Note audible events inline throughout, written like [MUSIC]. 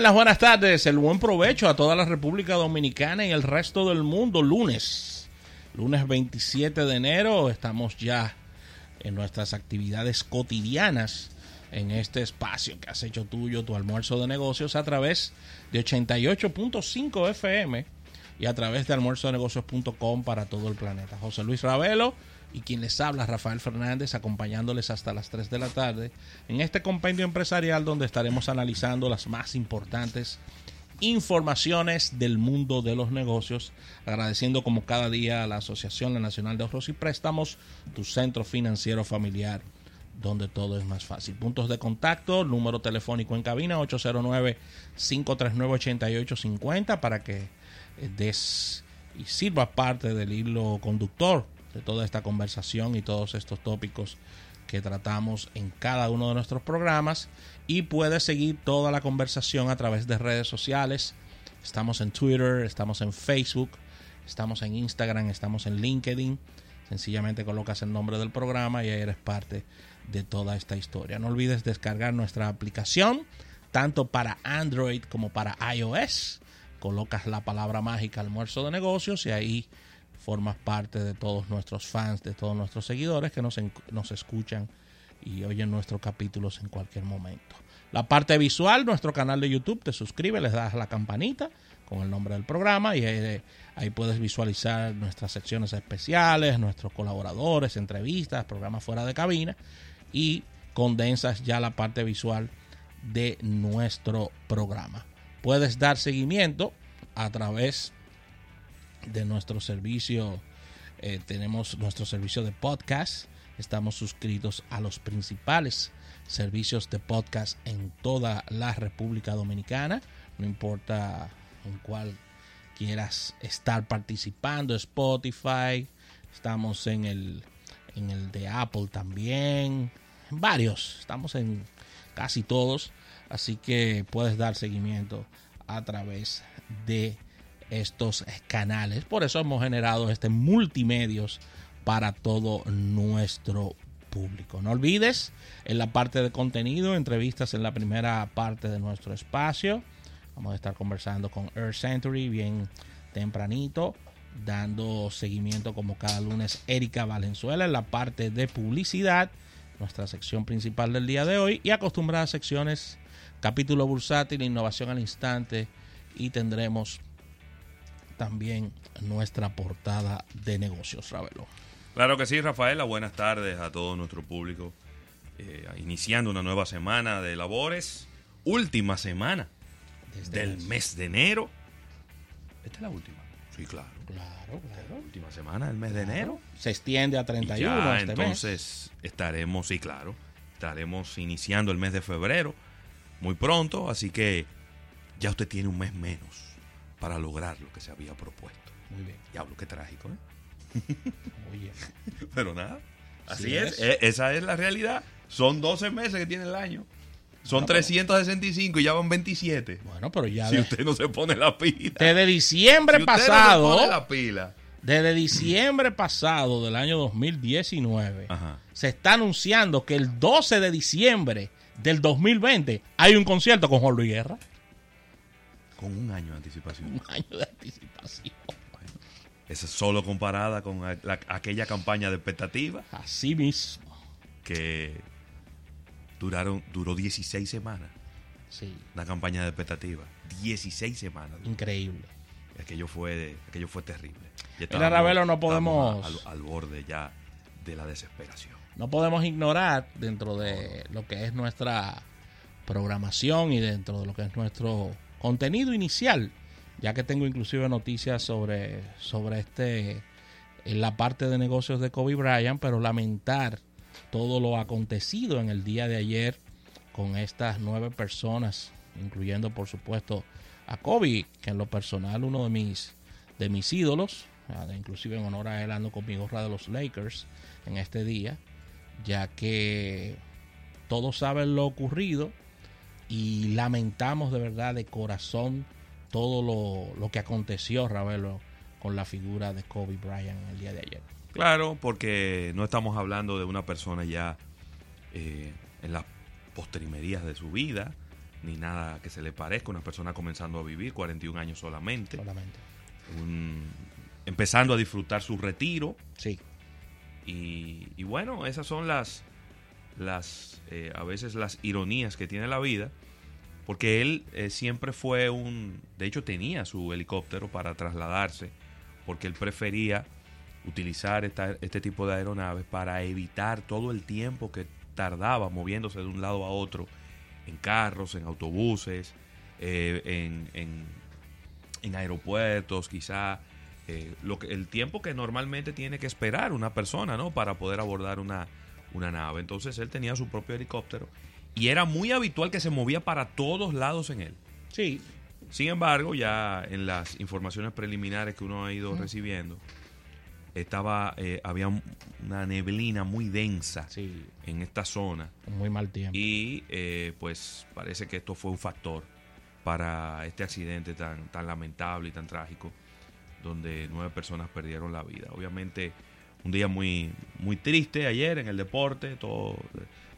Las buenas tardes, el buen provecho a toda la República Dominicana y el resto del mundo. Lunes, lunes 27 de enero, estamos ya en nuestras actividades cotidianas en este espacio que has hecho tuyo, tu almuerzo de negocios, a través de 88.5 FM y a través de almuerzodenegocios.com para todo el planeta. José Luis Ravelo y quien les habla, Rafael Fernández, acompañándoles hasta las 3 de la tarde en este compendio empresarial donde estaremos analizando las más importantes informaciones del mundo de los negocios, agradeciendo como cada día a la Asociación Nacional de Ahorros y Préstamos, tu centro financiero familiar donde todo es más fácil. Puntos de contacto, número telefónico en cabina 809-539-8850 para que eh, des y sirva parte del hilo conductor de toda esta conversación y todos estos tópicos que tratamos en cada uno de nuestros programas y puedes seguir toda la conversación a través de redes sociales. Estamos en Twitter, estamos en Facebook, estamos en Instagram, estamos en LinkedIn. Sencillamente colocas el nombre del programa y ahí eres parte de toda esta historia. No olvides descargar nuestra aplicación, tanto para Android como para iOS. Colocas la palabra mágica almuerzo de negocios y ahí formas parte de todos nuestros fans, de todos nuestros seguidores que nos, nos escuchan y oyen nuestros capítulos en cualquier momento. La parte visual, nuestro canal de YouTube, te suscribes, les das la campanita con el nombre del programa y ahí, ahí, puedes visualizar nuestras secciones especiales, nuestros colaboradores, entrevistas, programas fuera de cabina y condensas ya la parte visual de nuestro programa. Puedes dar seguimiento a través de nuestro servicio. Eh, tenemos nuestro servicio de podcast. Estamos suscritos a los principales servicios de podcast en toda la República Dominicana. No importa en cuál quieras estar participando. Spotify. Estamos en el, en el de Apple también. Varios. Estamos en casi todos. Así que puedes dar seguimiento a través de estos canales. Por eso hemos generado este multimedios para todo nuestro público. No olvides en la parte de contenido, entrevistas en la primera parte de nuestro espacio. Vamos a estar conversando con Earth Century bien tempranito, dando seguimiento como cada lunes Erika Valenzuela en la parte de publicidad, nuestra sección principal del día de hoy y acostumbradas secciones capítulo bursátil, innovación al instante y tendremos también nuestra portada de negocios, Ravelo. Claro que sí, Rafaela. Buenas tardes a todo nuestro público. Eh, iniciando una nueva semana de labores. Última semana del mes. de enero. ¿Esta es la última? Sí, claro. Claro, claro. última semana del mes de enero. Se extiende a 31. ya, este entonces estaremos, sí, claro. Estaremos iniciando el mes de febrero muy pronto. Así que ya usted tiene un mes menos para lograr lo que se había propuesto. Muy bien. Diablo, qué trágico, ¿eh? [LAUGHS] Oye. [LAUGHS] Pero nada, así es. E, esa es la realidad. Son 12 meses que tiene el año. Son 365 y ya van 27. Bueno, pero ya. Si usted no se pone la pila. Desde diciembre pasado. No se pone la pila. Desde diciembre pasado del año 2019 se está anunciando que el 12 de diciembre del 2020 hay un concierto con Juan Luis Guerra. Con un año de anticipación. Un año de anticipación. esa es solo comparada con aquella campaña de expectativa. Así mismo. Que duraron, duró 16 semanas. Sí. Una campaña de expectativa. 16 semanas. Increíble. Aquello fue, aquello fue terrible. En Ravelo no podemos... Al, al borde ya de la desesperación. No podemos ignorar dentro de lo que es nuestra programación y dentro de lo que es nuestro contenido inicial, ya que tengo inclusive noticias sobre, sobre este, en la parte de negocios de Kobe Bryant, pero lamentar todo lo acontecido en el día de ayer con estas nueve personas, incluyendo por supuesto a Kobe, que en lo personal uno de mis, de mis ídolos, inclusive en honor a él ando con mi gorra de los Lakers en este día, ya que todos saben lo ocurrido, y lamentamos de verdad de corazón todo lo, que aconteció, Ravelo, con la figura de Kobe Bryant el día de ayer. Claro, porque no estamos hablando de una persona ya eh, en las postrimerías de su vida, ni nada que se le parezca. Una persona comenzando a vivir, 41 años solamente. Solamente. Un- empezando a disfrutar su retiro. Sí. Y, y bueno, esas son las, las eh, a veces las ironías que tiene la vida. Porque él eh, siempre fue un... De hecho tenía su helicóptero para trasladarse. Porque él prefería utilizar esta- este tipo de aeronaves para evitar todo el tiempo que tardaba moviéndose de un lado a otro en carros, en autobuses, eh, en, en- aeropuertos, quizá eh, lo que, el tiempo que normalmente tiene que esperar una persona, ¿no? Para poder abordar una, una nave. Entonces él tenía su propio helicóptero y era muy habitual que se movía para todos lados en él. Sí. Sin embargo, ya en las informaciones preliminares que uno ha ido recibiendo, estaba, eh, había un- una neblina muy densa Sí. en esta zona Muy mal tiempo. y eh, pues parece que esto fue un factor para este accidente tan, tan lamentable y tan trágico, donde nueve personas perdieron la vida. Obviamente un día muy, muy triste ayer en el deporte, todo,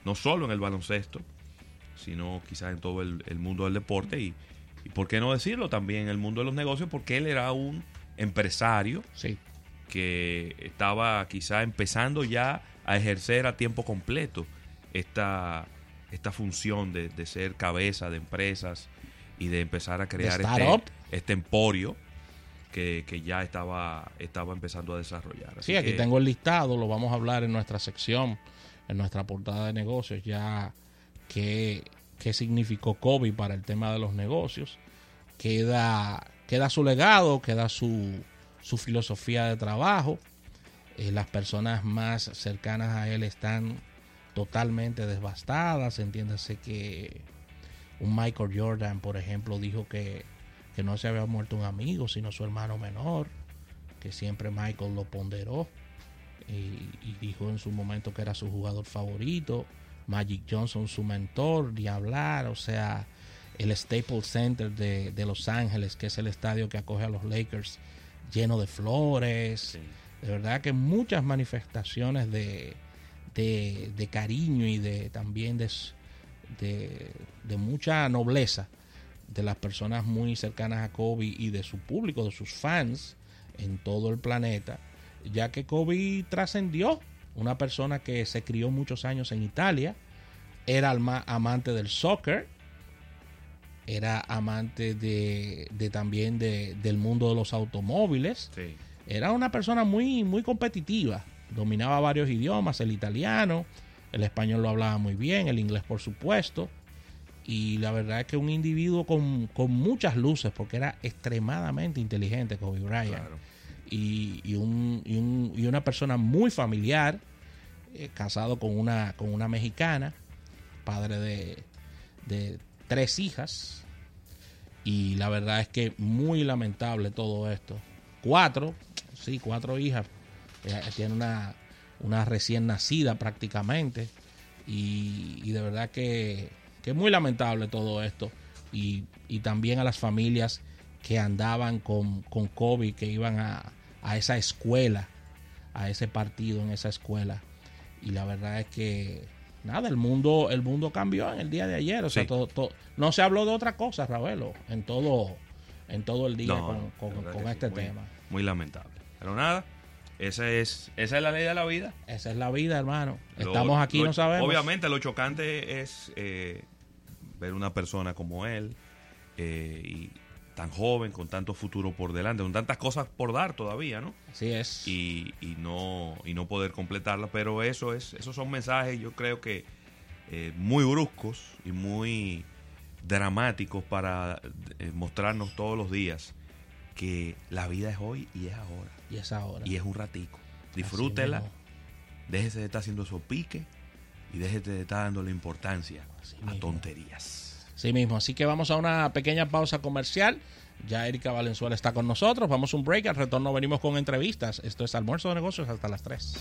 no solo en el baloncesto, sino quizás en todo el, el mundo del deporte y, y por qué no decirlo también en el mundo de los negocios, porque él era un empresario Sí. que estaba quizá empezando ya a ejercer a tiempo completo esta, esta función de, de ser cabeza de empresas y de empezar a crear este, este emporio que, que ya estaba, estaba empezando a desarrollar. Así Sí, aquí que, tengo el listado, lo vamos a hablar en nuestra sección, en nuestra portada de negocios, ya qué, qué significó COVID para el tema de los negocios. Queda, queda su legado, queda su, su filosofía de trabajo. Eh, las personas más cercanas a él están totalmente devastadas. Entiéndase que un Michael Jordan, por ejemplo, dijo que, que no se había muerto un amigo, sino su hermano menor que siempre Michael lo ponderó y, y dijo en su momento que era su jugador favorito. Magic Johnson, su mentor, ni hablar, o sea, el Staples Center de, de Los Ángeles, que es el estadio que acoge a los Lakers, lleno de flores. sí. De verdad que muchas manifestaciones de, de, de cariño y de también de, de mucha nobleza de las personas muy cercanas a Kobe y de su público, de sus fans en todo el planeta, ya que Kobe trascendió, una persona que se crió muchos años en Italia, era alma- amante del soccer, era amante de, de también de- del mundo de los automóviles, Sí. era una persona muy, muy competitiva. Dominaba varios idiomas, el italiano, el español lo hablaba muy bien, el inglés por supuesto. Y la verdad es que un individuo con, con muchas luces, porque era extremadamente inteligente Kobe Bryant. Claro. Y, y un- y un- y una persona muy familiar, eh, casado con una, con una mexicana, padre de, de tres hijas. Y la verdad es que muy lamentable todo esto. Cuatro, sí, cuatro hijas. Tiene una, una recién nacida prácticamente. Y, y de verdad que, que es muy lamentable todo esto. Y, y también a las familias que andaban con, con Kobe, que iban a, a esa escuela, a ese partido en esa escuela. Y la verdad es que nada, el mundo, el mundo cambió en el día de ayer. O sea, Sí. todo, todo- no se habló de otra cosa, Ravelo, en todo, en todo el día No, con, con- sí, este muy- tema. Muy lamentable. Pero nada, esa es, esa es la ley de la vida. Esa es la vida, hermano. Lo- Estamos aquí, lo- no sabemos. Obviamente lo chocante es eh, ver una persona como él eh, y tan joven, con tanto futuro por delante, con tantas cosas por dar todavía, ¿no? Así es. Y, y no y no poder completarla, pero eso es esos son mensajes yo creo que eh, muy bruscos y muy dramáticos para eh, mostrarnos todos los días que la vida es hoy y es ahora y es ahora. y es un ratico. Disfrútela. Déjese de estar haciendo esos piques y déjese de estar dándole importancia Así a mismo. tonterías. Sí mismo, así que vamos a una pequeña pausa comercial. Ya Erika Valenzuela está con nosotros. Vamos a un break. Al retorno venimos con entrevistas. Esto es Almuerzo de Negocios hasta las 3.